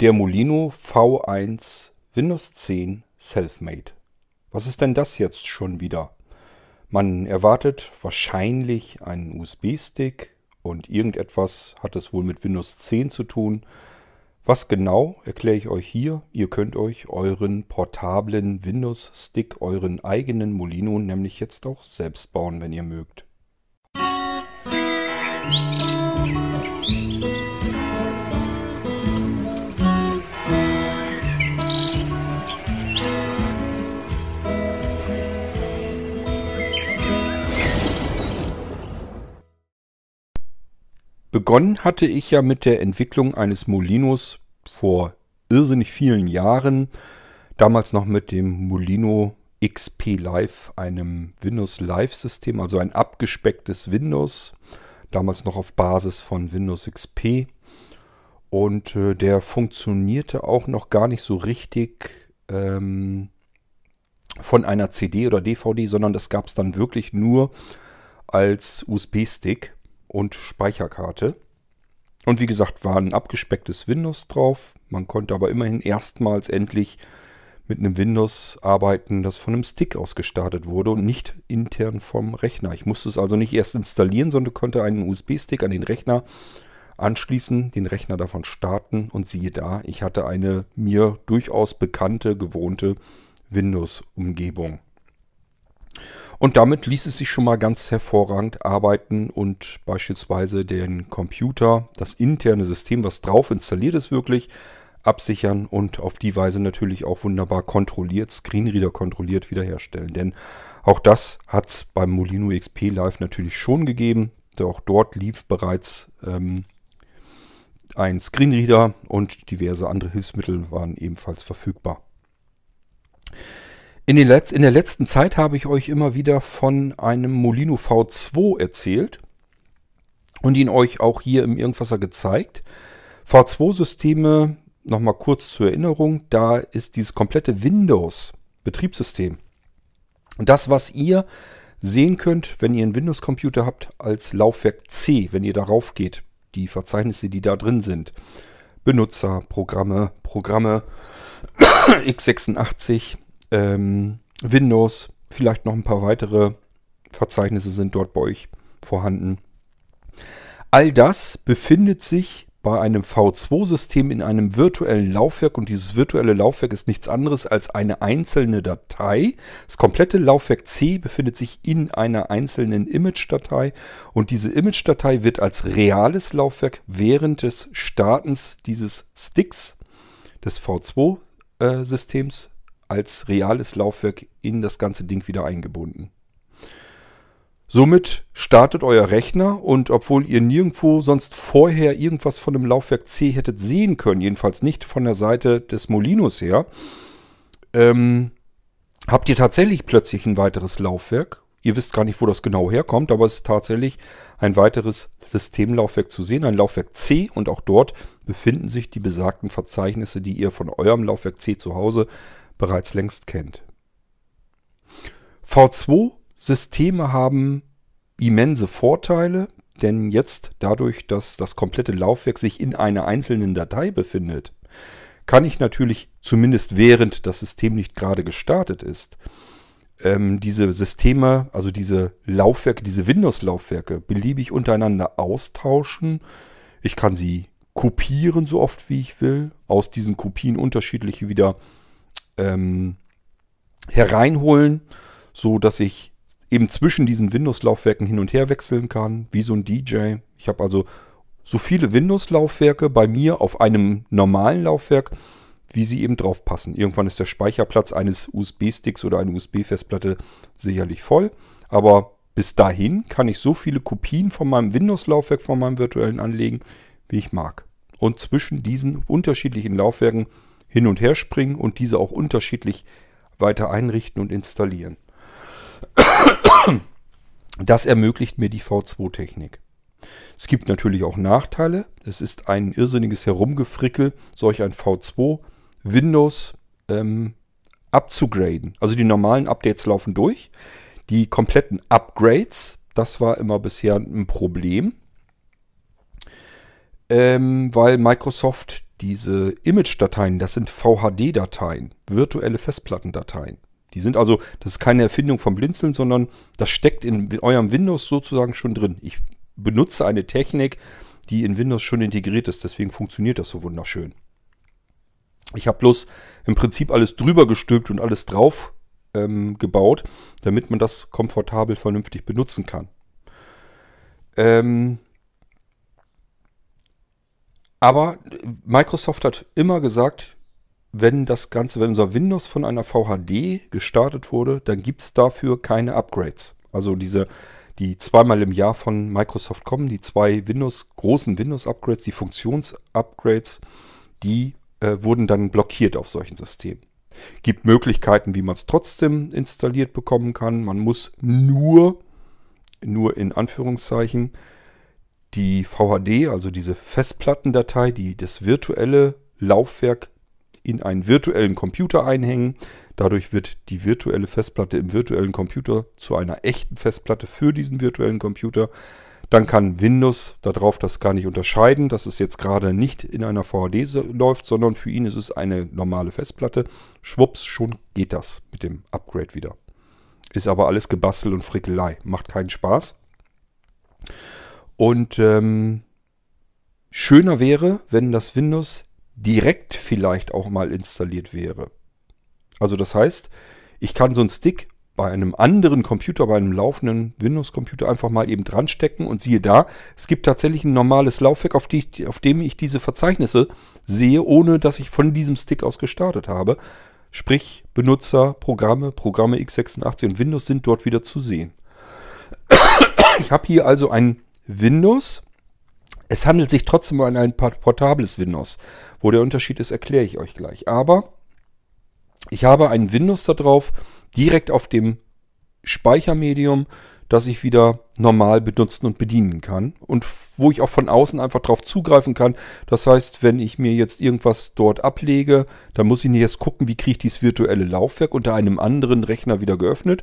Der Molino V1 Windows 10 Selfmade. Was ist denn das jetzt schon wieder? Man erwartet wahrscheinlich einen USB-Stick und irgendetwas hat es wohl mit Windows 10 zu tun. Was genau, erkläre ich euch hier. Ihr könnt euch euren portablen Windows-Stick, euren eigenen Molino nämlich jetzt auch selbst bauen, wenn ihr mögt. Begonnen hatte ich ja mit der Entwicklung eines Molinos vor irrsinnig vielen Jahren. Damals noch mit dem Molino XP Live, einem Windows Live System, also ein abgespecktes Windows. Damals noch auf Basis von Windows XP. Und äh, der funktionierte auch noch gar nicht so richtig ähm, von einer CD oder DVD, sondern das gab es dann wirklich nur als USB-Stick und Speicherkarte. Und wie gesagt, war ein abgespecktes Windows drauf. Man konnte aber immerhin erstmals endlich mit einem Windows arbeiten, das von einem Stick aus gestartet wurde und nicht intern vom Rechner. Ich musste es also nicht erst installieren, sondern konnte einen USB-Stick an den Rechner anschließen, den Rechner davon starten und siehe da, ich hatte eine mir durchaus bekannte, gewohnte Windows-Umgebung. Und damit ließ es sich schon mal ganz hervorragend arbeiten und beispielsweise den Computer, das interne System, was drauf installiert ist, wirklich absichern und auf die Weise natürlich auch wunderbar kontrolliert, Screenreader kontrolliert wiederherstellen. Denn auch das hat es beim Molino XP Live natürlich schon gegeben. Auch dort lief bereits ähm, ein Screenreader und diverse andere Hilfsmittel waren ebenfalls verfügbar. In, in der letzten Zeit habe ich euch immer wieder von einem Molino V2 erzählt und ihn euch auch hier im Irgendwasser gezeigt. V2-Systeme, nochmal kurz zur Erinnerung, da ist dieses komplette Windows-Betriebssystem. Das, was ihr sehen könnt, wenn ihr einen Windows-Computer habt, als Laufwerk C, wenn ihr darauf geht, die Verzeichnisse, die da drin sind. Benutzer, Programme, Programme, x86, ähm, Windows, vielleicht noch ein paar weitere Verzeichnisse sind dort bei euch vorhanden. All das befindet sich bei einem V2-System in einem virtuellen Laufwerk und dieses virtuelle Laufwerk ist nichts anderes als eine einzelne Datei. Das komplette Laufwerk C befindet sich in einer einzelnen Image-Datei und diese Image-Datei wird als reales Laufwerk während des Startens dieses Sticks des V2-Systems als reales Laufwerk in das ganze Ding wieder eingebunden. Somit startet euer Rechner und obwohl ihr nirgendwo sonst vorher irgendwas von dem Laufwerk C hättet sehen können, jedenfalls nicht von der Seite des Molinos her, ähm, habt ihr tatsächlich plötzlich ein weiteres Laufwerk. Ihr wisst gar nicht, wo das genau herkommt, aber es ist tatsächlich ein weiteres Systemlaufwerk zu sehen, ein Laufwerk C und auch dort befinden sich die besagten Verzeichnisse, die ihr von eurem Laufwerk C zu Hause bereits längst kennt. V2-Systeme haben immense Vorteile, denn jetzt dadurch, dass das komplette Laufwerk sich in einer einzelnen Datei befindet, kann ich natürlich, zumindest während das System nicht gerade gestartet ist, ähm, diese Systeme, also diese Laufwerke, diese Windows-Laufwerke, beliebig untereinander austauschen. Ich kann sie kopieren, so oft wie ich will, aus diesen Kopien unterschiedliche wieder ähm, hereinholen, so dass ich eben zwischen diesen Windows-Laufwerken hin und her wechseln kann, wie so ein DJ. Ich habe also so viele Windows-Laufwerke bei mir auf einem normalen Laufwerk, wie sie eben drauf passen. Irgendwann ist der Speicherplatz eines USB-Sticks oder einer USB-Festplatte sicherlich voll, aber bis dahin kann ich so viele Kopien von meinem Windows-Laufwerk, von meinem virtuellen anlegen, wie ich mag. Und zwischen diesen unterschiedlichen Laufwerken hin und her springen und diese auch unterschiedlich weiter einrichten und installieren. Das ermöglicht mir die V2-Technik. Es gibt natürlich auch Nachteile. Es ist ein irrsinniges Herumgefrickel, solch ein V2 Windows ähm, abzugraden. Also die normalen Updates laufen durch. Die kompletten Upgrades, das war immer bisher ein Problem, ähm, weil Microsoft diese Image-Dateien, das sind VHD-Dateien, virtuelle Festplattendateien. Die sind also, das ist keine Erfindung vom Blinzeln, sondern das steckt in eurem Windows sozusagen schon drin. Ich benutze eine Technik, die in Windows schon integriert ist, deswegen funktioniert das so wunderschön. Ich habe bloß im Prinzip alles drüber gestülpt und alles drauf ähm, gebaut, damit man das komfortabel vernünftig benutzen kann. Ähm, aber Microsoft hat immer gesagt, wenn das Ganze, wenn unser Windows von einer VHD gestartet wurde, dann gibt es dafür keine Upgrades. Also diese, die zweimal im Jahr von Microsoft kommen, die zwei Windows, großen Windows-Upgrades, die Funktions-Upgrades, die äh, wurden dann blockiert auf solchen Systemen. Gibt Möglichkeiten, wie man es trotzdem installiert bekommen kann. Man muss nur, nur in Anführungszeichen, die VHD, also diese Festplattendatei, die das virtuelle Laufwerk in einen virtuellen Computer einhängen. Dadurch wird die virtuelle Festplatte im virtuellen Computer zu einer echten Festplatte für diesen virtuellen Computer. Dann kann Windows darauf das gar nicht unterscheiden, dass es jetzt gerade nicht in einer VHD läuft, sondern für ihn ist es eine normale Festplatte. Schwupps, schon geht das mit dem Upgrade wieder. Ist aber alles gebastelt und Frickelei. Macht keinen Spaß. Und ähm, schöner wäre, wenn das Windows direkt vielleicht auch mal installiert wäre. Also das heißt, ich kann so einen Stick bei einem anderen Computer, bei einem laufenden Windows-Computer einfach mal eben dran stecken und siehe da, es gibt tatsächlich ein normales Laufwerk, auf, die, auf dem ich diese Verzeichnisse sehe, ohne dass ich von diesem Stick aus gestartet habe. Sprich, Benutzer, Programme, Programme x86 und Windows sind dort wieder zu sehen. Ich habe hier also ein Windows. Es handelt sich trotzdem um ein portables Windows. Wo der Unterschied ist, erkläre ich euch gleich. Aber ich habe ein Windows da drauf, direkt auf dem Speichermedium, das ich wieder normal benutzen und bedienen kann und wo ich auch von außen einfach drauf zugreifen kann. Das heißt, wenn ich mir jetzt irgendwas dort ablege, dann muss ich nicht erst gucken, wie kriege ich dieses virtuelle Laufwerk unter einem anderen Rechner wieder geöffnet,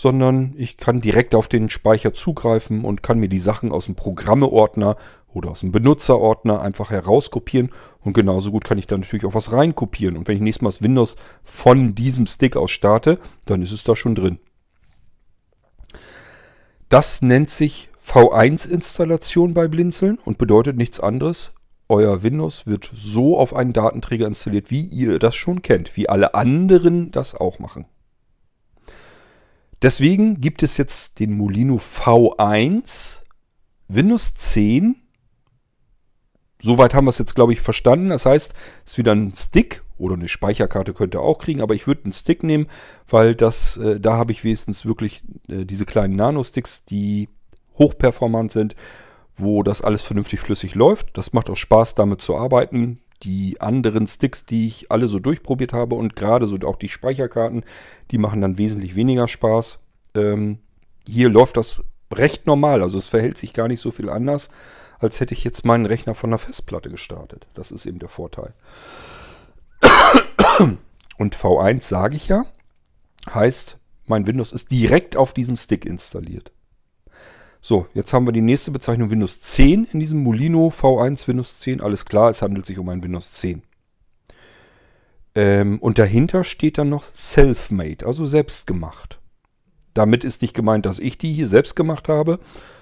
sondern ich kann direkt auf den Speicher zugreifen und kann mir die Sachen aus dem Programmeordner oder aus dem Benutzerordner einfach herauskopieren und genauso gut kann ich da natürlich auch was reinkopieren. Und wenn ich nächstes Mal das Windows von diesem Stick aus starte, dann ist es da schon drin. Das nennt sich V1-Installation bei Blinzeln und bedeutet nichts anderes. Euer Windows wird so auf einen Datenträger installiert, wie ihr das schon kennt, wie alle anderen das auch machen. Deswegen gibt es jetzt den Molino V1, Windows 10. Soweit haben wir es jetzt, glaube ich, verstanden. Das heißt, es ist wieder ein Stick oder eine Speicherkarte könnt ihr auch kriegen, aber ich würde einen Stick nehmen, weil das, äh, da habe ich wenigstens wirklich äh, diese kleinen Nano-Sticks, die hochperformant sind, wo das alles vernünftig flüssig läuft. Das macht auch Spaß, damit zu arbeiten die anderen Sticks, die ich alle so durchprobiert habe und gerade so auch die Speicherkarten, die machen dann wesentlich weniger Spaß. Ähm, hier läuft das recht normal, also es verhält sich gar nicht so viel anders, als hätte ich jetzt meinen Rechner von der Festplatte gestartet. Das ist eben der Vorteil. Und V1 sage ich ja, heißt, mein Windows ist direkt auf diesen Stick installiert. So, jetzt haben wir die nächste Bezeichnung Windows 10 in diesem Molino V1 Windows 10. Alles klar, es handelt sich um ein Windows 10. Ähm, und dahinter steht dann noch Self-Made, also selbst gemacht. Damit ist nicht gemeint, dass ich die hier selbst gemacht habe,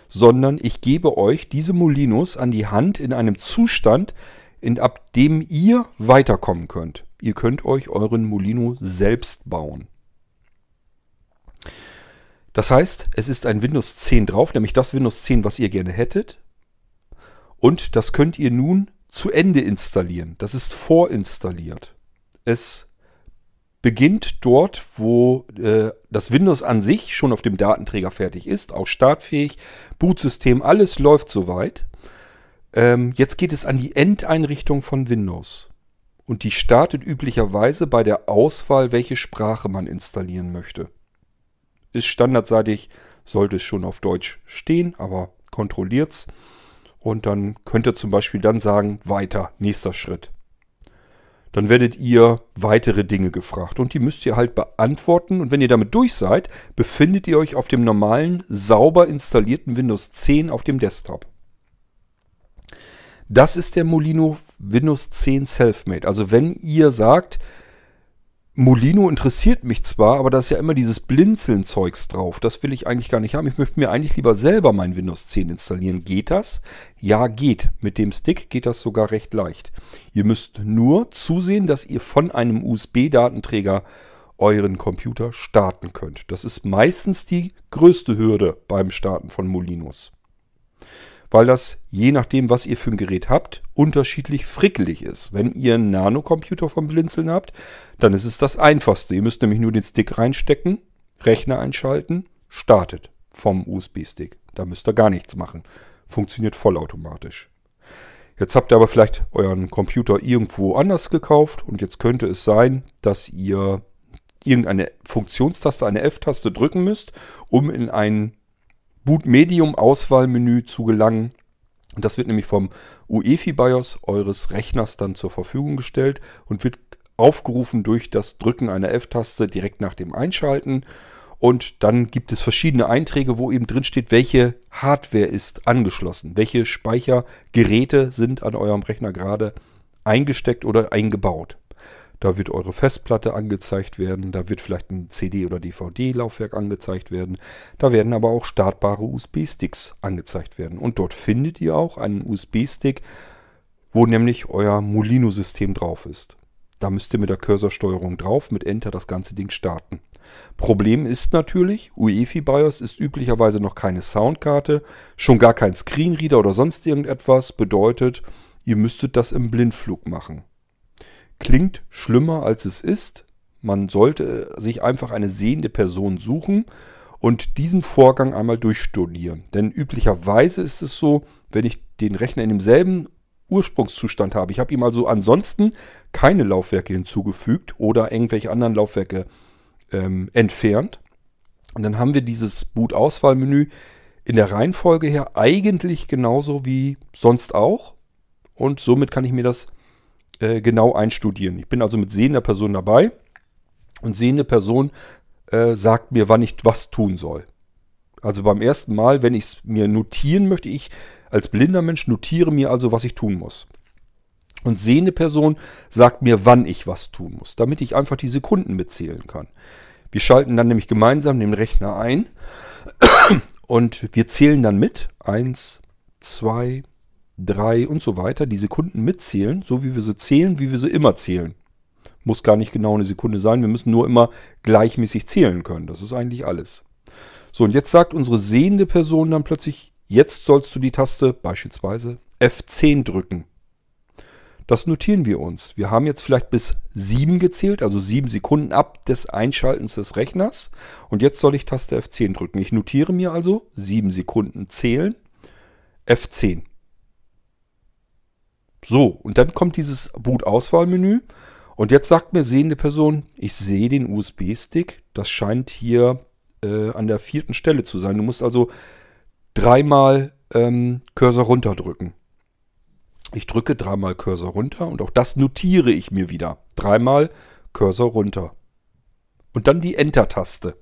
sondern ich gebe euch diese Molinos an die Hand in einem Zustand, in, ab dem ihr weiterkommen könnt. Ihr könnt euch euren Molino selbst bauen. Das heißt, es ist ein Windows 10 drauf, nämlich das Windows 10, was ihr gerne hättet. Und das könnt ihr nun zu Ende installieren. Das ist vorinstalliert. Es beginnt dort, wo äh, das Windows an sich schon auf dem Datenträger fertig ist, auch startfähig, Bootsystem, alles läuft soweit. Ähm, jetzt geht es an die Endeinrichtung von Windows. Und die startet üblicherweise bei der Auswahl, welche Sprache man installieren möchte ist standardseitig, sollte es schon auf Deutsch stehen, aber kontrolliert's. Und dann könnt ihr zum Beispiel dann sagen, weiter, nächster Schritt. Dann werdet ihr weitere Dinge gefragt und die müsst ihr halt beantworten. Und wenn ihr damit durch seid, befindet ihr euch auf dem normalen, sauber installierten Windows 10 auf dem Desktop. Das ist der Molino Windows 10 Selfmade. Also wenn ihr sagt, Molino interessiert mich zwar, aber da ist ja immer dieses Blinzeln-Zeugs drauf. Das will ich eigentlich gar nicht haben. Ich möchte mir eigentlich lieber selber mein Windows 10 installieren. Geht das? Ja, geht. Mit dem Stick geht das sogar recht leicht. Ihr müsst nur zusehen, dass ihr von einem USB-Datenträger euren Computer starten könnt. Das ist meistens die größte Hürde beim Starten von Molinos weil das je nachdem, was ihr für ein Gerät habt, unterschiedlich frickelig ist. Wenn ihr einen Nanocomputer vom Blinzeln habt, dann ist es das einfachste. Ihr müsst nämlich nur den Stick reinstecken, Rechner einschalten, startet vom USB-Stick. Da müsst ihr gar nichts machen. Funktioniert vollautomatisch. Jetzt habt ihr aber vielleicht euren Computer irgendwo anders gekauft und jetzt könnte es sein, dass ihr irgendeine Funktionstaste, eine F-Taste drücken müsst, um in einen Boot-Medium-Auswahlmenü zu gelangen. Und das wird nämlich vom UEFI BIOS eures Rechners dann zur Verfügung gestellt und wird aufgerufen durch das Drücken einer F-Taste direkt nach dem Einschalten. Und dann gibt es verschiedene Einträge, wo eben drin steht, welche Hardware ist angeschlossen, welche Speichergeräte sind an eurem Rechner gerade eingesteckt oder eingebaut. Da wird eure Festplatte angezeigt werden. Da wird vielleicht ein CD- oder DVD-Laufwerk angezeigt werden. Da werden aber auch startbare USB-Sticks angezeigt werden. Und dort findet ihr auch einen USB-Stick, wo nämlich euer Molino-System drauf ist. Da müsst ihr mit der Cursorsteuerung drauf, mit Enter das ganze Ding starten. Problem ist natürlich, UEFI BIOS ist üblicherweise noch keine Soundkarte, schon gar kein Screenreader oder sonst irgendetwas. Bedeutet, ihr müsstet das im Blindflug machen klingt schlimmer als es ist. Man sollte sich einfach eine sehende Person suchen und diesen Vorgang einmal durchstudieren. Denn üblicherweise ist es so, wenn ich den Rechner in demselben Ursprungszustand habe, ich habe ihm also ansonsten keine Laufwerke hinzugefügt oder irgendwelche anderen Laufwerke ähm, entfernt. Und dann haben wir dieses Boot-Auswahlmenü in der Reihenfolge her eigentlich genauso wie sonst auch. Und somit kann ich mir das äh, genau einstudieren. Ich bin also mit sehender Person dabei und sehende Person äh, sagt mir, wann ich was tun soll. Also beim ersten Mal, wenn ich es mir notieren möchte, ich als blinder Mensch notiere mir also, was ich tun muss. Und sehende Person sagt mir, wann ich was tun muss, damit ich einfach die Sekunden mitzählen kann. Wir schalten dann nämlich gemeinsam den Rechner ein und wir zählen dann mit. Eins, zwei, 3 und so weiter, die Sekunden mitzählen, so wie wir sie zählen, wie wir sie immer zählen. Muss gar nicht genau eine Sekunde sein, wir müssen nur immer gleichmäßig zählen können. Das ist eigentlich alles. So, und jetzt sagt unsere sehende Person dann plötzlich, jetzt sollst du die Taste beispielsweise F10 drücken. Das notieren wir uns. Wir haben jetzt vielleicht bis 7 gezählt, also 7 Sekunden ab des Einschaltens des Rechners. Und jetzt soll ich Taste F10 drücken. Ich notiere mir also 7 Sekunden zählen, F10. So, und dann kommt dieses Boot-Auswahlmenü. Und jetzt sagt mir sehende Person, ich sehe den USB-Stick. Das scheint hier äh, an der vierten Stelle zu sein. Du musst also dreimal ähm, Cursor runterdrücken. Ich drücke dreimal Cursor runter und auch das notiere ich mir wieder. Dreimal Cursor runter. Und dann die Enter-Taste.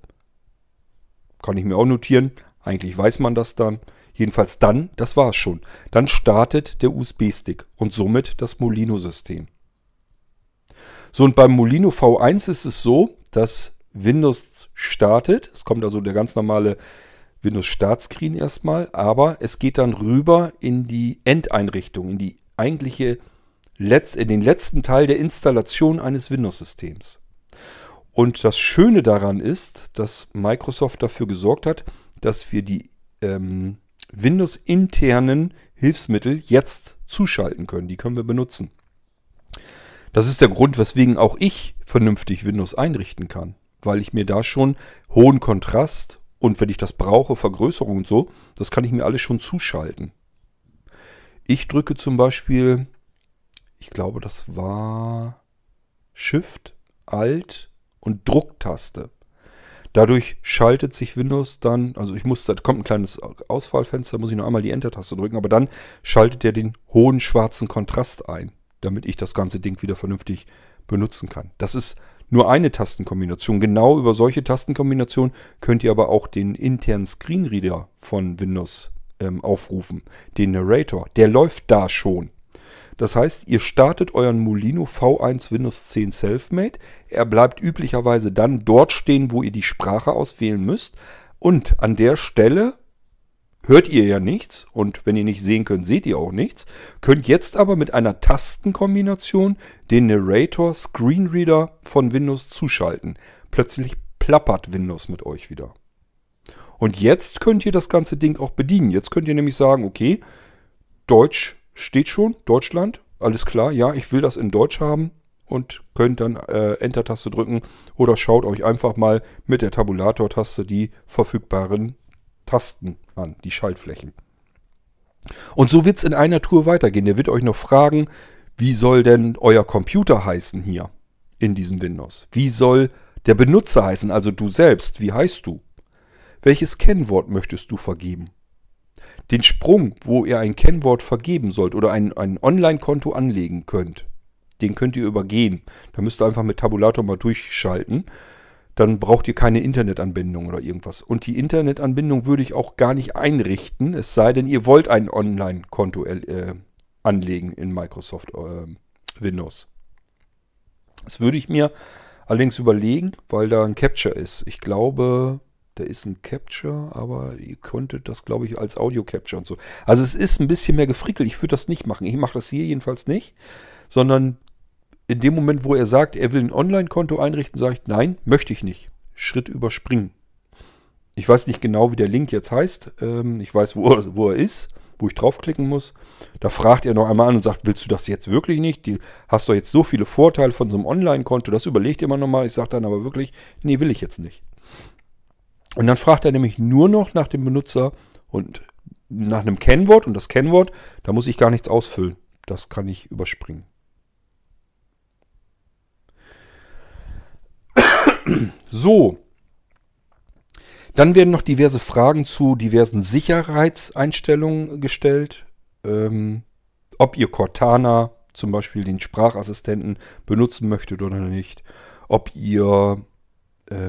Kann ich mir auch notieren. Eigentlich weiß man das dann. Jedenfalls dann, das war es schon. Dann startet der USB-Stick und somit das Molino-System. So, und beim Molino V1 ist es so, dass Windows startet. Es kommt also der ganz normale Windows-Startscreen erstmal, aber es geht dann rüber in die Endeinrichtung, in die eigentliche Letz in den letzten Teil der Installation eines Windows-Systems. Und das Schöne daran ist, dass Microsoft dafür gesorgt hat, dass wir die ähm, Windows-internen Hilfsmittel jetzt zuschalten können. Die können wir benutzen. Das ist der Grund, weswegen auch ich vernünftig Windows einrichten kann, weil ich mir da schon hohen Kontrast und wenn ich das brauche, Vergrößerung und so, das kann ich mir alles schon zuschalten. Ich drücke zum Beispiel, ich glaube, das war Shift, Alt und Drucktaste. Dadurch schaltet sich Windows dann, also ich muss, da kommt ein kleines Auswahlfenster, muss ich noch einmal die Enter-Taste drücken, aber dann schaltet er den hohen schwarzen Kontrast ein, damit ich das ganze Ding wieder vernünftig benutzen kann. Das ist nur eine Tastenkombination. Genau über solche Tastenkombinationen könnt ihr aber auch den internen Screenreader von Windows ähm, aufrufen. Den Narrator. Der läuft da schon. Das heißt, ihr startet euren Molino V1 Windows 10 Selfmade. Er bleibt üblicherweise dann dort stehen, wo ihr die Sprache auswählen müsst. Und an der Stelle hört ihr ja nichts und wenn ihr nicht sehen könnt, seht ihr auch nichts. Könnt jetzt aber mit einer Tastenkombination den Narrator Screenreader von Windows zuschalten. Plötzlich plappert Windows mit euch wieder. Und jetzt könnt ihr das ganze Ding auch bedienen. Jetzt könnt ihr nämlich sagen, okay, Deutsch steht schon, Deutschland, alles klar, ja, ich will das in Deutsch haben und könnt dann äh, Enter-Taste drücken oder schaut euch einfach mal mit der Tabulator-Taste die verfügbaren Tasten an, die Schaltflächen. Und so wird es in einer Tour weitergehen. Der wird euch noch fragen, wie soll denn euer Computer heißen hier in diesem Windows? Wie soll der Benutzer heißen, also du selbst? Wie heißt du? Welches Kennwort möchtest du vergeben? Den Sprung, wo ihr ein Kennwort vergeben sollt oder ein, ein Online-Konto anlegen könnt, den könnt ihr übergehen. Da müsst ihr einfach mit Tabulator mal durchschalten dann braucht ihr keine Internetanbindung oder irgendwas. Und die Internetanbindung würde ich auch gar nicht einrichten, es sei denn, ihr wollt ein Online-Konto äh, anlegen in Microsoft äh, Windows. Das würde ich mir allerdings überlegen, weil da ein Capture ist. Ich glaube, da ist ein Capture, aber ihr könntet das, glaube ich, als Audio-Capture und so. Also es ist ein bisschen mehr gefrickelt. Ich würde das nicht machen. Ich mache das hier jedenfalls nicht, sondern in dem Moment, wo er sagt, er will ein Online-Konto einrichten, sage ich, nein, möchte ich nicht. Schritt überspringen. Ich weiß nicht genau, wie der Link jetzt heißt. Ähm, ich weiß, wo er, wo er ist, wo ich draufklicken muss. Da fragt er noch einmal an und sagt, willst du das jetzt wirklich nicht? Du hast doch jetzt so viele Vorteile von so einem Online-Konto. Das überlegt immer nochmal. Ich sage dann aber wirklich, nee, will ich jetzt nicht. Und dann fragt er nämlich nur noch nach dem Benutzer und nach einem Kennwort. Und das Kennwort, da muss ich gar nichts ausfüllen. Das kann ich überspringen. So. Dann werden noch diverse Fragen zu diversen Sicherheitseinstellungen gestellt. Ähm, ob ihr Cortana, zum Beispiel den Sprachassistenten, benutzen möchtet oder nicht. Ob ihr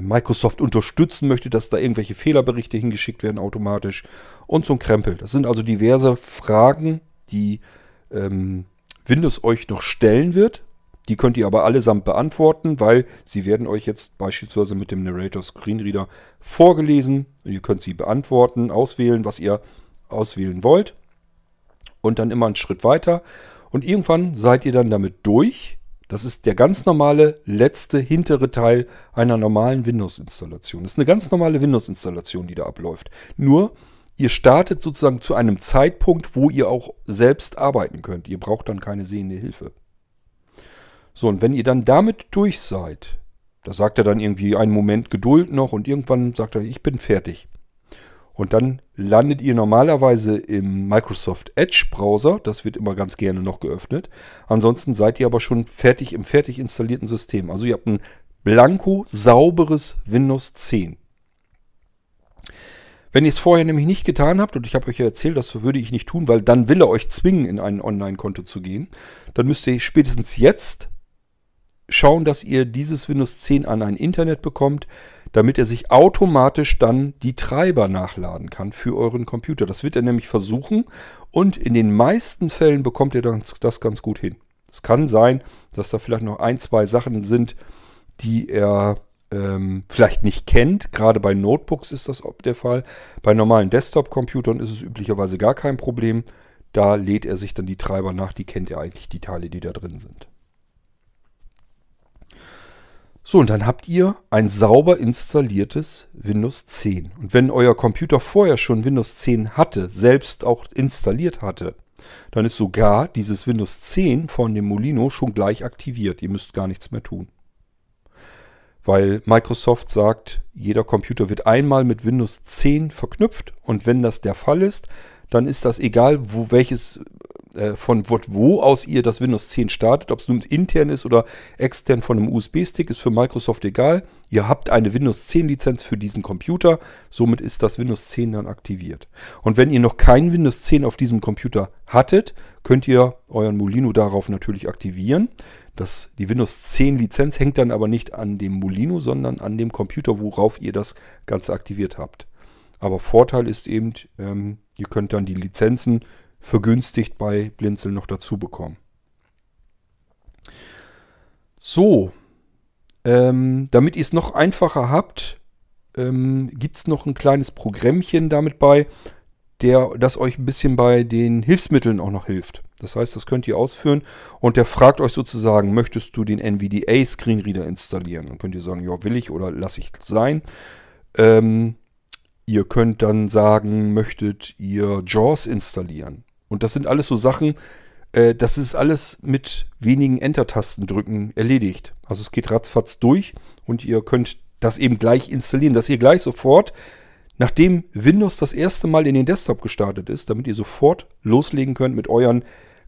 Microsoft unterstützen möchtet, dass da irgendwelche Fehlerberichte hingeschickt werden automatisch. Und so ein Krempel. Das sind also diverse Fragen, die ähm, Windows euch noch stellen wird. Die könnt ihr aber allesamt beantworten, weil sie werden euch jetzt beispielsweise mit dem Narrator Screenreader vorgelesen. Ihr könnt sie beantworten, auswählen, was ihr auswählen wollt. Und dann immer einen Schritt weiter. Und irgendwann seid ihr dann damit durch. Das ist der ganz normale letzte hintere Teil einer normalen Windows-Installation. Das ist eine ganz normale Windows-Installation, die da abläuft. Nur, ihr startet sozusagen zu einem Zeitpunkt, wo ihr auch selbst arbeiten könnt. Ihr braucht dann keine sehende Hilfe. So, und wenn ihr dann damit durch seid, da sagt er dann irgendwie einen Moment Geduld noch und irgendwann sagt er, ich bin fertig. Und dann landet ihr normalerweise im Microsoft Edge Browser. Das wird immer ganz gerne noch geöffnet. Ansonsten seid ihr aber schon fertig im fertig installierten System. Also ihr habt ein blanko sauberes Windows 10. Wenn ihr es vorher nämlich nicht getan habt, und ich habe euch ja erzählt, das würde ich nicht tun, weil dann will er euch zwingen, in ein Online-Konto zu gehen, dann müsst ihr spätestens jetzt schauen, dass ihr dieses Windows 10 an ein Internet bekommt, damit er sich automatisch dann die Treiber nachladen kann für euren Computer. Das wird er nämlich versuchen und in den meisten Fällen bekommt er das ganz gut hin. Es kann sein, dass da vielleicht noch ein, zwei Sachen sind, die er ähm, vielleicht nicht kennt. Gerade bei Notebooks ist das der Fall. Bei normalen Desktop-Computern ist es üblicherweise gar kein Problem. Da lädt er sich dann die Treiber nach, die kennt er eigentlich, die Teile, die da drin sind. So, und dann habt ihr ein sauber installiertes Windows 10. Und wenn euer Computer vorher schon Windows 10 hatte, selbst auch installiert hatte, dann ist sogar dieses Windows 10 von dem Molino schon gleich aktiviert. Ihr müsst gar nichts mehr tun. Weil Microsoft sagt, jeder Computer wird einmal mit Windows 10 verknüpft und wenn das der Fall ist, dann ist das egal, wo welches äh, von wo aus ihr das Windows 10 startet, ob es nun intern ist oder extern von einem USB-Stick, ist für Microsoft egal. Ihr habt eine Windows 10 Lizenz für diesen Computer, somit ist das Windows 10 dann aktiviert. Und wenn ihr noch kein Windows 10 auf diesem Computer hattet, könnt ihr euren Molino darauf natürlich aktivieren. Das, die Windows 10 Lizenz hängt dann aber nicht an dem Molino, sondern an dem Computer, worauf ihr das Ganze aktiviert habt. Aber Vorteil ist eben, ähm, ihr könnt dann die Lizenzen vergünstigt bei Blinzeln noch dazu bekommen. So, ähm, damit ihr es noch einfacher habt, ähm, gibt es noch ein kleines Programmchen damit bei, der das euch ein bisschen bei den Hilfsmitteln auch noch hilft. Das heißt, das könnt ihr ausführen und der fragt euch sozusagen, möchtest du den NVDA Screenreader installieren? Dann könnt ihr sagen, ja, will ich oder lasse ich sein. Ähm, ihr könnt dann sagen, möchtet ihr JAWS installieren? Und das sind alles so Sachen, äh, das ist alles mit wenigen Enter-Tasten drücken erledigt. Also es geht ratzfatz durch und ihr könnt das eben gleich installieren, dass ihr gleich sofort nachdem Windows das erste Mal in den Desktop gestartet ist, damit ihr sofort loslegen könnt mit euren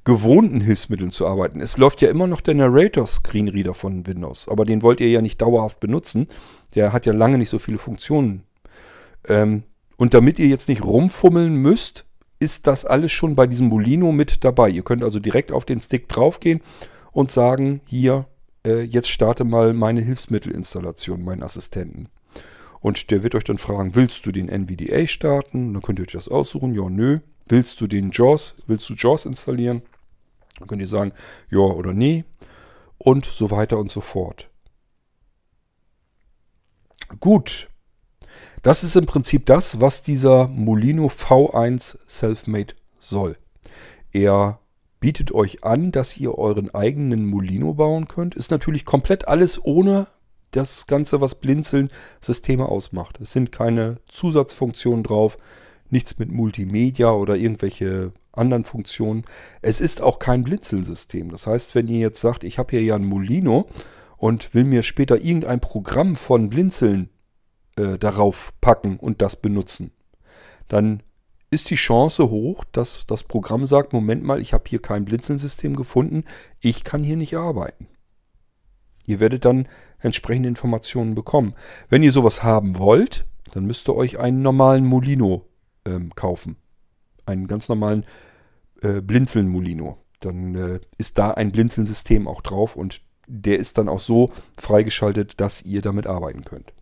gewohnten Hilfsmitteln zu arbeiten. Es läuft ja immer noch der Narrator Screenreader von Windows, aber den wollt ihr ja nicht dauerhaft benutzen. Der hat ja lange nicht so viele Funktionen. Ähm, und damit ihr jetzt nicht rumfummeln müsst, ist das alles schon bei diesem Molino mit dabei. Ihr könnt also direkt auf den Stick draufgehen und sagen, hier, äh, jetzt starte mal meine Hilfsmittelinstallation, meinen Assistenten. Und der wird euch dann fragen, willst du den NVDA starten? Dann könnt ihr euch das aussuchen, ja, nö. Willst du den JAWS, willst du JAWS installieren? Dann könnt ihr sagen, ja oder nee. Und so weiter und so fort. Gut. Das ist im Prinzip das, was dieser Molino V1 Selfmade soll. Er bietet euch an, dass ihr euren eigenen Molino bauen könnt. Ist natürlich komplett alles ohne das Ganze, was Blinzeln Systeme ausmacht. Es sind keine Zusatzfunktionen drauf, nichts mit Multimedia oder irgendwelche anderen Funktionen. Es ist auch kein Blinzeln-System. Das heißt, wenn ihr jetzt sagt, ich habe hier ja ein Molino und will mir später irgendein Programm von Blinzeln äh, darauf packen und das benutzen, dann ist die Chance hoch, dass das Programm sagt, Moment mal, ich habe hier kein Blinzeln-System gefunden, ich kann hier nicht arbeiten. Ihr werdet dann entsprechende Informationen bekommen. Wenn ihr sowas haben wollt, dann müsst ihr euch einen normalen Molino ähm, kaufen. Einen ganz normalen äh, Blinzeln-Molino. Dann äh, ist da ein Blinzeln-System auch drauf und der ist dann auch so freigeschaltet, dass ihr damit arbeiten könnt.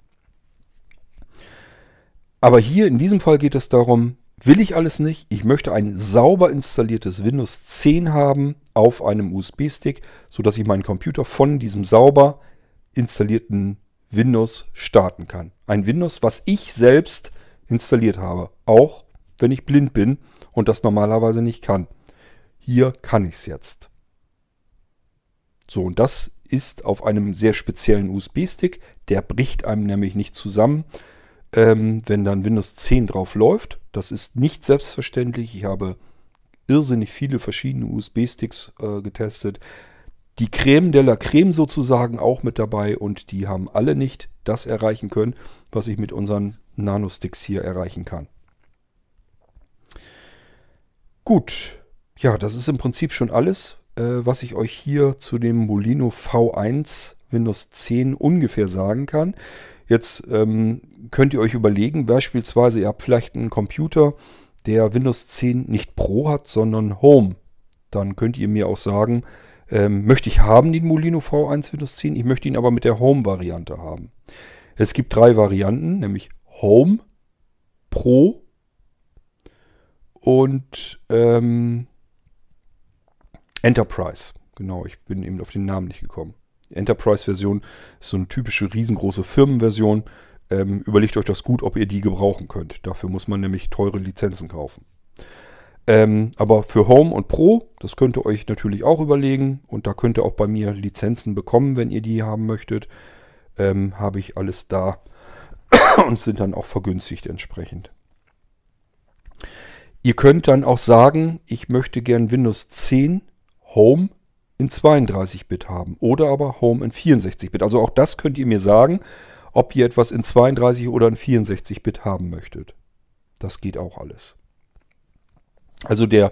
Aber hier in diesem Fall geht es darum, will ich alles nicht. Ich möchte ein sauber installiertes Windows 10 haben auf einem USB-Stick, sodass ich meinen Computer von diesem sauber installierten Windows starten kann. Ein Windows, was ich selbst installiert habe, auch wenn ich blind bin und das normalerweise nicht kann. Hier kann ich es jetzt. So, und das ist auf einem sehr speziellen USB-Stick. Der bricht einem nämlich nicht zusammen, ähm, wenn dann Windows 10 drauf läuft. Das ist nicht selbstverständlich. Ich habe irrsinnig viele verschiedene USB-Sticks äh, getestet die Creme de la Creme sozusagen auch mit dabei und die haben alle nicht das erreichen können, was ich mit unseren Nano-Sticks hier erreichen kann. Gut, ja, das ist im Prinzip schon alles, äh, was ich euch hier zu dem Molino V1 Windows 10 ungefähr sagen kann. Jetzt ähm, könnt ihr euch überlegen, beispielsweise ihr habt vielleicht einen Computer, der Windows 10 nicht Pro hat, sondern Home. Dann könnt ihr mir auch sagen, ähm, möchte ich haben, den Molino V1 Windows 10. Ich möchte ihn aber mit der Home-Variante haben. Es gibt drei Varianten, nämlich Home, Pro und ähm, Enterprise. Genau, ich bin eben auf den Namen nicht gekommen. Enterprise-Version ist so eine typische riesengroße Firmenversion. Ähm, überlegt euch das gut, ob ihr die gebrauchen könnt. Dafür muss man nämlich teure Lizenzen kaufen. Ähm, aber für Home und Pro, das könnt ihr euch natürlich auch überlegen. Und da könnt ihr auch bei mir Lizenzen bekommen, wenn ihr die haben möchtet. Ähm, Habe ich alles da und sind dann auch vergünstigt entsprechend. Ihr könnt dann auch sagen, ich möchte gern Windows 10 Home in 32-Bit haben oder aber Home in 64-Bit. Also auch das könnt ihr mir sagen, ob ihr etwas in 32 oder in 64-Bit haben möchtet. Das geht auch alles. Also der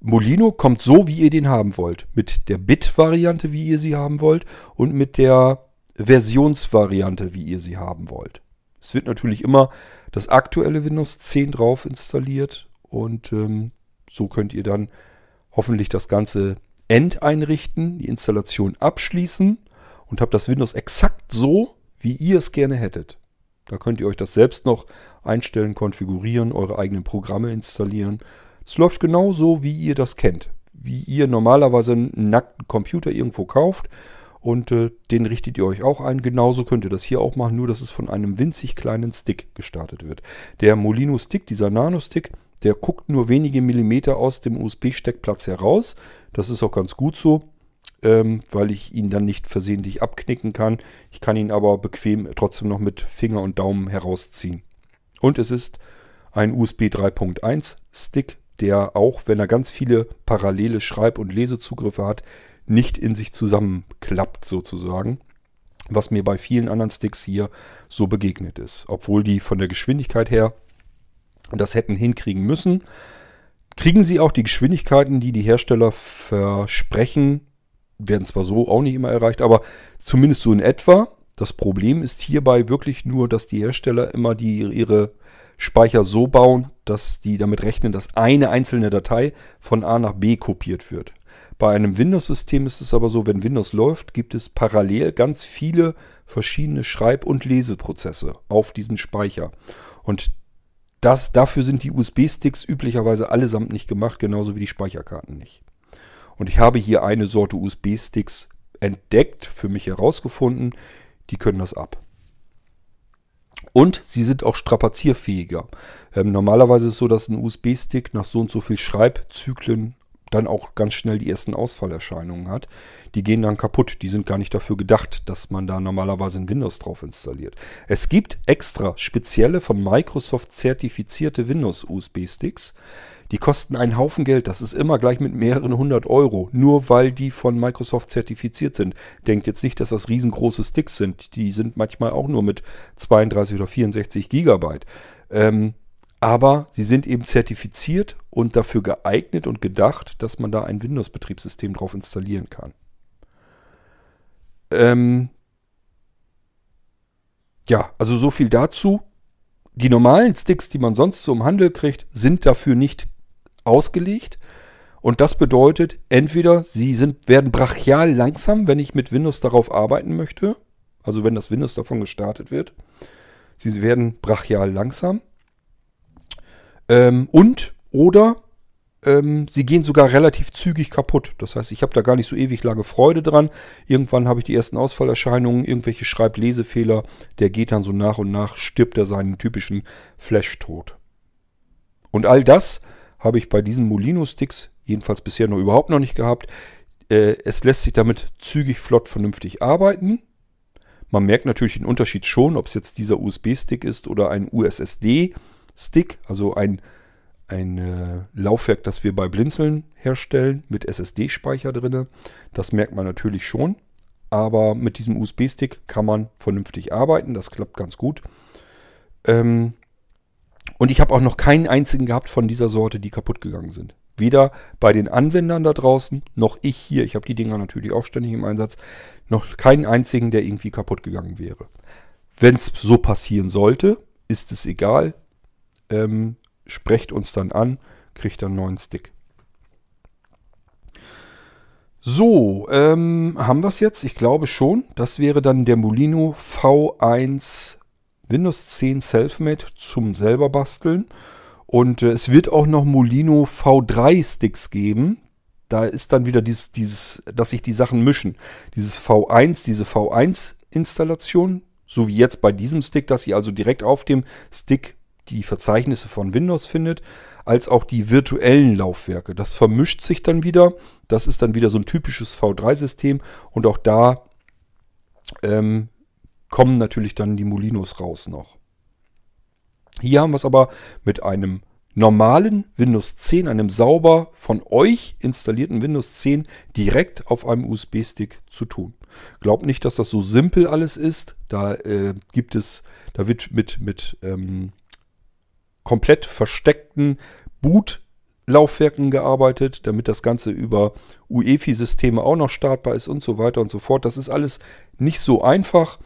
Molino kommt so, wie ihr den haben wollt. Mit der Bit-Variante, wie ihr sie haben wollt. Und mit der Versionsvariante, wie ihr sie haben wollt. Es wird natürlich immer das aktuelle Windows 10 drauf installiert. Und ähm, so könnt ihr dann hoffentlich das Ganze endeinrichten, die Installation abschließen und habt das Windows exakt so, wie ihr es gerne hättet. Da könnt ihr euch das selbst noch einstellen, konfigurieren, eure eigenen Programme installieren es läuft genauso, wie ihr das kennt. Wie ihr normalerweise einen nackten Computer irgendwo kauft und äh, den richtet ihr euch auch ein. Genauso könnt ihr das hier auch machen, nur dass es von einem winzig kleinen Stick gestartet wird. Der Molino Stick, dieser Nano Stick, der guckt nur wenige Millimeter aus dem USB-Steckplatz heraus. Das ist auch ganz gut so, ähm, weil ich ihn dann nicht versehentlich abknicken kann. Ich kann ihn aber bequem trotzdem noch mit Finger und Daumen herausziehen. Und es ist ein USB 3.1 Stick, der auch, wenn er ganz viele parallele Schreib- und Lesezugriffe hat, nicht in sich zusammenklappt sozusagen. Was mir bei vielen anderen Sticks hier so begegnet ist. Obwohl die von der Geschwindigkeit her das hätten hinkriegen müssen. Kriegen sie auch die Geschwindigkeiten, die die Hersteller versprechen, werden zwar so auch nicht immer erreicht, aber zumindest so in etwa. Das Problem ist hierbei wirklich nur, dass die Hersteller immer die, ihre Speicher so bauen, dass die damit rechnen, dass eine einzelne Datei von A nach B kopiert wird. Bei einem Windows-System ist es aber so, wenn Windows läuft, gibt es parallel ganz viele verschiedene Schreib- und Leseprozesse auf diesen Speicher. Und das, dafür sind die USB-Sticks üblicherweise allesamt nicht gemacht, genauso wie die Speicherkarten nicht. Und ich habe hier eine Sorte USB-Sticks entdeckt, für mich herausgefunden, die können das ab. Und sie sind auch strapazierfähiger. Ähm, normalerweise ist es so, dass ein USB-Stick nach so und so viel Schreibzyklen dann auch ganz schnell die ersten Ausfallerscheinungen hat. Die gehen dann kaputt. Die sind gar nicht dafür gedacht, dass man da normalerweise ein Windows drauf installiert. Es gibt extra spezielle von Microsoft zertifizierte Windows-USB-Sticks. Die kosten einen Haufen Geld. Das ist immer gleich mit mehreren hundert Euro. Nur weil die von Microsoft zertifiziert sind. Denkt jetzt nicht, dass das riesengroße Sticks sind. Die sind manchmal auch nur mit 32 oder 64 Gigabyte. Ähm, aber sie sind eben zertifiziert und dafür geeignet und gedacht, dass man da ein Windows-Betriebssystem drauf installieren kann. Ähm ja, also so viel dazu. Die normalen Sticks, die man sonst so im Handel kriegt, sind dafür nicht ausgelegt. Und das bedeutet, entweder sie sind, werden brachial langsam, wenn ich mit Windows darauf arbeiten möchte. Also wenn das Windows davon gestartet wird. Sie werden brachial langsam. Ähm, und oder ähm, sie gehen sogar relativ zügig kaputt. Das heißt, ich habe da gar nicht so ewig lange Freude dran. Irgendwann habe ich die ersten Ausfallerscheinungen, irgendwelche Schreiblesefehler. Der geht dann so nach und nach, stirbt er seinen typischen Flash-Tod. Und all das habe ich bei diesen Molino-Sticks jedenfalls bisher noch überhaupt noch nicht gehabt. Äh, es lässt sich damit zügig, flott, vernünftig arbeiten. Man merkt natürlich den Unterschied schon, ob es jetzt dieser USB-Stick ist oder ein USSD. Stick, also ein, ein äh, Laufwerk, das wir bei Blinzeln herstellen, mit SSD-Speicher drin. Das merkt man natürlich schon. Aber mit diesem USB-Stick kann man vernünftig arbeiten. Das klappt ganz gut. Ähm, und ich habe auch noch keinen einzigen gehabt von dieser Sorte, die kaputt gegangen sind. Weder bei den Anwendern da draußen, noch ich hier. Ich habe die Dinger natürlich auch ständig im Einsatz. Noch keinen einzigen, der irgendwie kaputt gegangen wäre. Wenn es so passieren sollte, ist es egal ähm, sprecht uns dann an, kriegt dann einen neuen Stick. So, ähm, haben wir es jetzt? Ich glaube schon. Das wäre dann der Molino V1 Windows 10 Selfmade zum selber basteln. Und äh, es wird auch noch Molino V3 Sticks geben. Da ist dann wieder dieses, dieses, dass sich die Sachen mischen. Dieses V1, diese V1 Installation, so wie jetzt bei diesem Stick, dass sie also direkt auf dem Stick die Verzeichnisse von Windows findet, als auch die virtuellen Laufwerke. Das vermischt sich dann wieder. Das ist dann wieder so ein typisches V3-System und auch da ähm, kommen natürlich dann die Molinos raus noch. Hier haben wir es aber mit einem normalen Windows 10, einem sauber von euch installierten Windows 10 direkt auf einem USB-Stick zu tun. Glaubt nicht, dass das so simpel alles ist. Da äh, gibt es, da wird mit, mit ähm, komplett versteckten Boot-Laufwerken gearbeitet, damit das Ganze über UEFI-Systeme auch noch startbar ist und so weiter und so fort. Das ist alles nicht so einfach,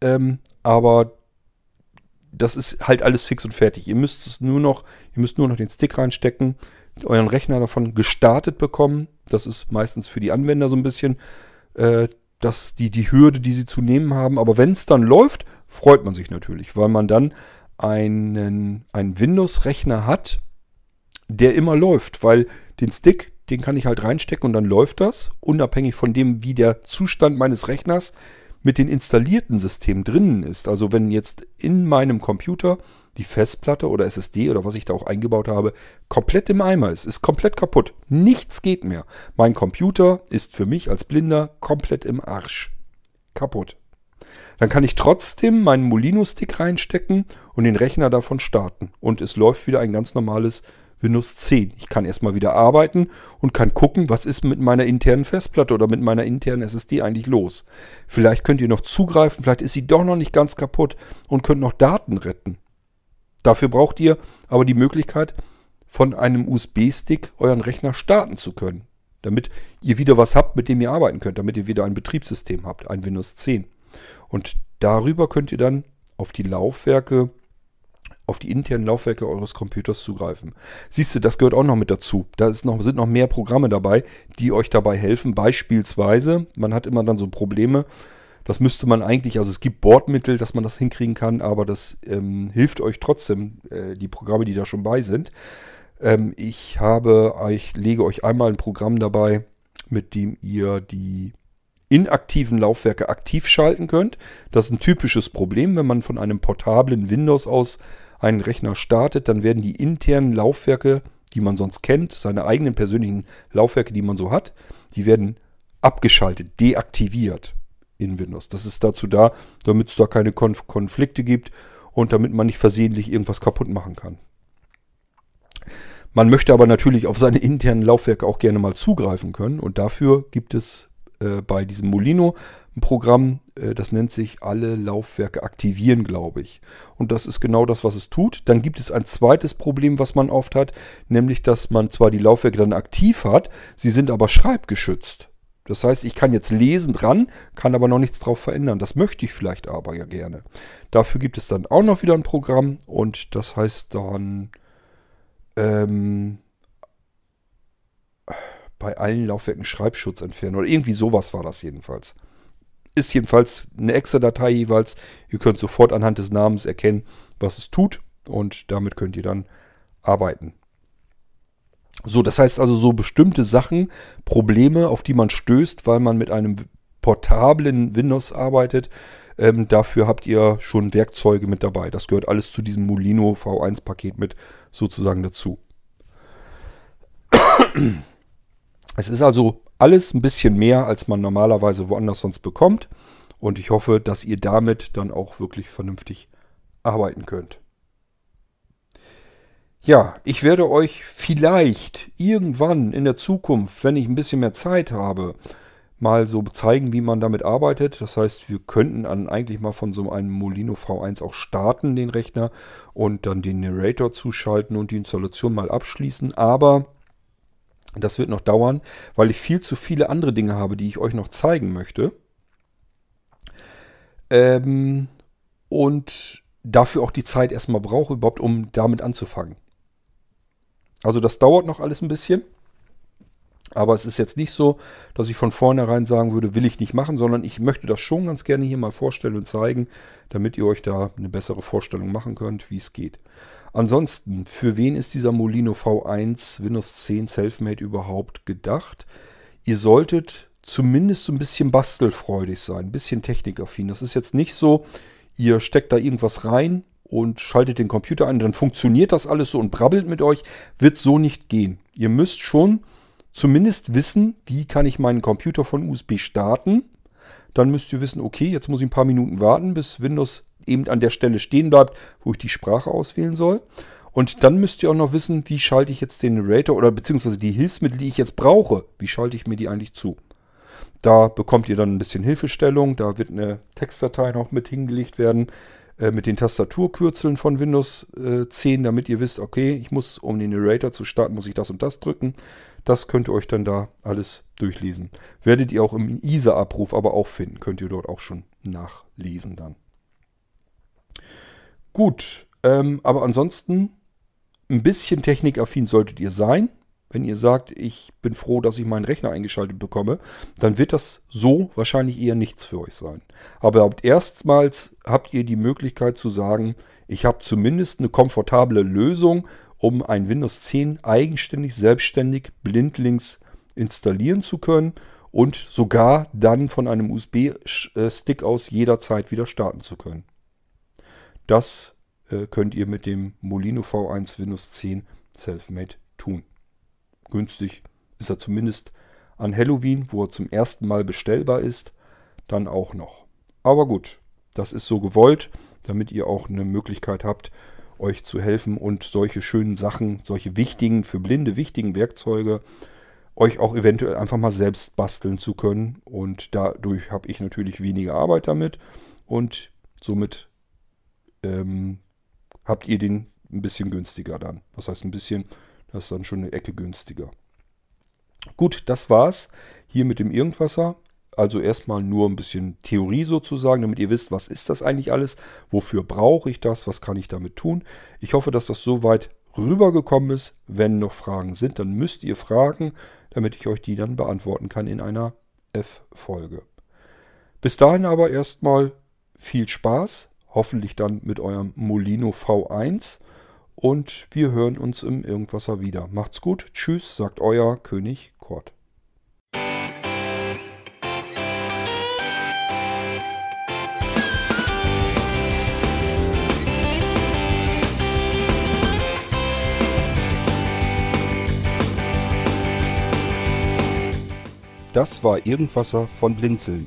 ähm, aber das ist halt alles fix und fertig. Ihr müsst es nur noch, ihr müsst nur noch den Stick reinstecken, euren Rechner davon gestartet bekommen. Das ist meistens für die Anwender so ein bisschen äh, das, die, die Hürde, die sie zu nehmen haben. Aber wenn es dann läuft, freut man sich natürlich, weil man dann einen, einen Windows-Rechner hat, der immer läuft, weil den Stick, den kann ich halt reinstecken und dann läuft das, unabhängig von dem, wie der Zustand meines Rechners mit den installierten Systemen drinnen ist. Also wenn jetzt in meinem Computer die Festplatte oder SSD oder was ich da auch eingebaut habe, komplett im Eimer ist, ist komplett kaputt. Nichts geht mehr. Mein Computer ist für mich als Blinder komplett im Arsch. Kaputt. Dann kann ich trotzdem meinen Molino-Stick reinstecken und den Rechner davon starten. Und es läuft wieder ein ganz normales Windows 10. Ich kann erstmal wieder arbeiten und kann gucken, was ist mit meiner internen Festplatte oder mit meiner internen SSD eigentlich los. Vielleicht könnt ihr noch zugreifen, vielleicht ist sie doch noch nicht ganz kaputt und könnt noch Daten retten. Dafür braucht ihr aber die Möglichkeit, von einem USB-Stick euren Rechner starten zu können. Damit ihr wieder was habt, mit dem ihr arbeiten könnt, damit ihr wieder ein Betriebssystem habt, ein Windows 10. Und darüber könnt ihr dann auf die Laufwerke auf die internen Laufwerke eures Computers zugreifen. Siehst du, das gehört auch noch mit dazu. Da noch, sind noch mehr Programme dabei, die euch dabei helfen. Beispielsweise, man hat immer dann so Probleme, das müsste man eigentlich, also es gibt Bordmittel, dass man das hinkriegen kann, aber das ähm, hilft euch trotzdem, äh, die Programme, die da schon bei sind. Ähm, ich habe, ich lege euch einmal ein Programm dabei, mit dem ihr die inaktiven Laufwerke aktiv schalten könnt. Das ist ein typisches Problem, wenn man von einem portablen Windows aus einen Rechner startet, dann werden die internen Laufwerke, die man sonst kennt, seine eigenen persönlichen Laufwerke, die man so hat, die werden abgeschaltet, deaktiviert in Windows. Das ist dazu da, damit es da keine Konf Konflikte gibt und damit man nicht versehentlich irgendwas kaputt machen kann. Man möchte aber natürlich auf seine internen Laufwerke auch gerne mal zugreifen können und dafür gibt es äh, bei diesem Molino ein Programm, äh, das nennt sich alle Laufwerke aktivieren, glaube ich. Und das ist genau das, was es tut. Dann gibt es ein zweites Problem, was man oft hat, nämlich dass man zwar die Laufwerke dann aktiv hat, sie sind aber schreibgeschützt. Das heißt, ich kann jetzt lesen dran, kann aber noch nichts drauf verändern. Das möchte ich vielleicht aber ja gerne. Dafür gibt es dann auch noch wieder ein Programm und das heißt dann ähm, bei allen Laufwerken Schreibschutz entfernen oder irgendwie sowas war das jedenfalls. Ist jedenfalls eine extra Datei jeweils. Ihr könnt sofort anhand des Namens erkennen, was es tut und damit könnt ihr dann arbeiten. So, das heißt also so bestimmte Sachen, Probleme, auf die man stößt, weil man mit einem portablen Windows arbeitet, ähm, dafür habt ihr schon Werkzeuge mit dabei. Das gehört alles zu diesem Molino V1-Paket mit sozusagen dazu. Es ist also alles ein bisschen mehr, als man normalerweise woanders sonst bekommt. Und ich hoffe, dass ihr damit dann auch wirklich vernünftig arbeiten könnt. Ja, ich werde euch vielleicht irgendwann in der Zukunft, wenn ich ein bisschen mehr Zeit habe, mal so zeigen, wie man damit arbeitet. Das heißt, wir könnten dann eigentlich mal von so einem Molino V1 auch starten, den Rechner, und dann den Narrator zuschalten und die Installation mal abschließen. Aber das wird noch dauern, weil ich viel zu viele andere Dinge habe, die ich euch noch zeigen möchte. Ähm, und dafür auch die Zeit erstmal brauche, überhaupt um damit anzufangen. Also das dauert noch alles ein bisschen. Aber es ist jetzt nicht so, dass ich von vornherein sagen würde, will ich nicht machen, sondern ich möchte das schon ganz gerne hier mal vorstellen und zeigen, damit ihr euch da eine bessere Vorstellung machen könnt, wie es geht. Ansonsten, für wen ist dieser Molino V1 Windows 10 Selfmade überhaupt gedacht? Ihr solltet zumindest so ein bisschen bastelfreudig sein, ein bisschen technikaffin. Das ist jetzt nicht so, ihr steckt da irgendwas rein und schaltet den Computer ein, dann funktioniert das alles so und brabbelt mit euch. Wird so nicht gehen. Ihr müsst schon zumindest wissen, wie kann ich meinen Computer von USB starten. Dann müsst ihr wissen, okay, jetzt muss ich ein paar Minuten warten, bis Windows eben an der Stelle stehen bleibt, wo ich die Sprache auswählen soll. Und dann müsst ihr auch noch wissen, wie schalte ich jetzt den Narrator oder beziehungsweise die Hilfsmittel, die ich jetzt brauche, wie schalte ich mir die eigentlich zu. Da bekommt ihr dann ein bisschen Hilfestellung, da wird eine Textdatei noch mit hingelegt werden äh, mit den Tastaturkürzeln von Windows äh, 10, damit ihr wisst, okay, ich muss, um den Narrator zu starten, muss ich das und das drücken. Das könnt ihr euch dann da alles durchlesen. Werdet ihr auch im ISA-Abruf aber auch finden, könnt ihr dort auch schon nachlesen dann. Gut, ähm, aber ansonsten ein bisschen technikaffin solltet ihr sein. Wenn ihr sagt, ich bin froh, dass ich meinen Rechner eingeschaltet bekomme, dann wird das so wahrscheinlich eher nichts für euch sein. Aber erstmals habt ihr die Möglichkeit zu sagen, ich habe zumindest eine komfortable Lösung, um ein Windows 10 eigenständig, selbstständig, blindlings installieren zu können und sogar dann von einem USB-Stick aus jederzeit wieder starten zu können. Das äh, könnt ihr mit dem Molino V1 Windows 10 Selfmade tun. Günstig ist er zumindest an Halloween, wo er zum ersten Mal bestellbar ist, dann auch noch. Aber gut, das ist so gewollt, damit ihr auch eine Möglichkeit habt, euch zu helfen und solche schönen Sachen, solche wichtigen, für Blinde wichtigen Werkzeuge, euch auch eventuell einfach mal selbst basteln zu können. Und dadurch habe ich natürlich weniger Arbeit damit und somit ähm, habt ihr den ein bisschen günstiger dann. Was heißt ein bisschen? Das ist dann schon eine Ecke günstiger. Gut, das war's hier mit dem Irgendwasser. Also erstmal nur ein bisschen Theorie sozusagen, damit ihr wisst, was ist das eigentlich alles, wofür brauche ich das, was kann ich damit tun. Ich hoffe, dass das soweit rübergekommen ist. Wenn noch Fragen sind, dann müsst ihr fragen, damit ich euch die dann beantworten kann in einer F-Folge. Bis dahin aber erstmal viel Spaß, hoffentlich dann mit eurem Molino V1 und wir hören uns im Irgendwasser wieder. Macht's gut, tschüss, sagt euer König Kurt. Das war Irgendwasser von Blinzeln.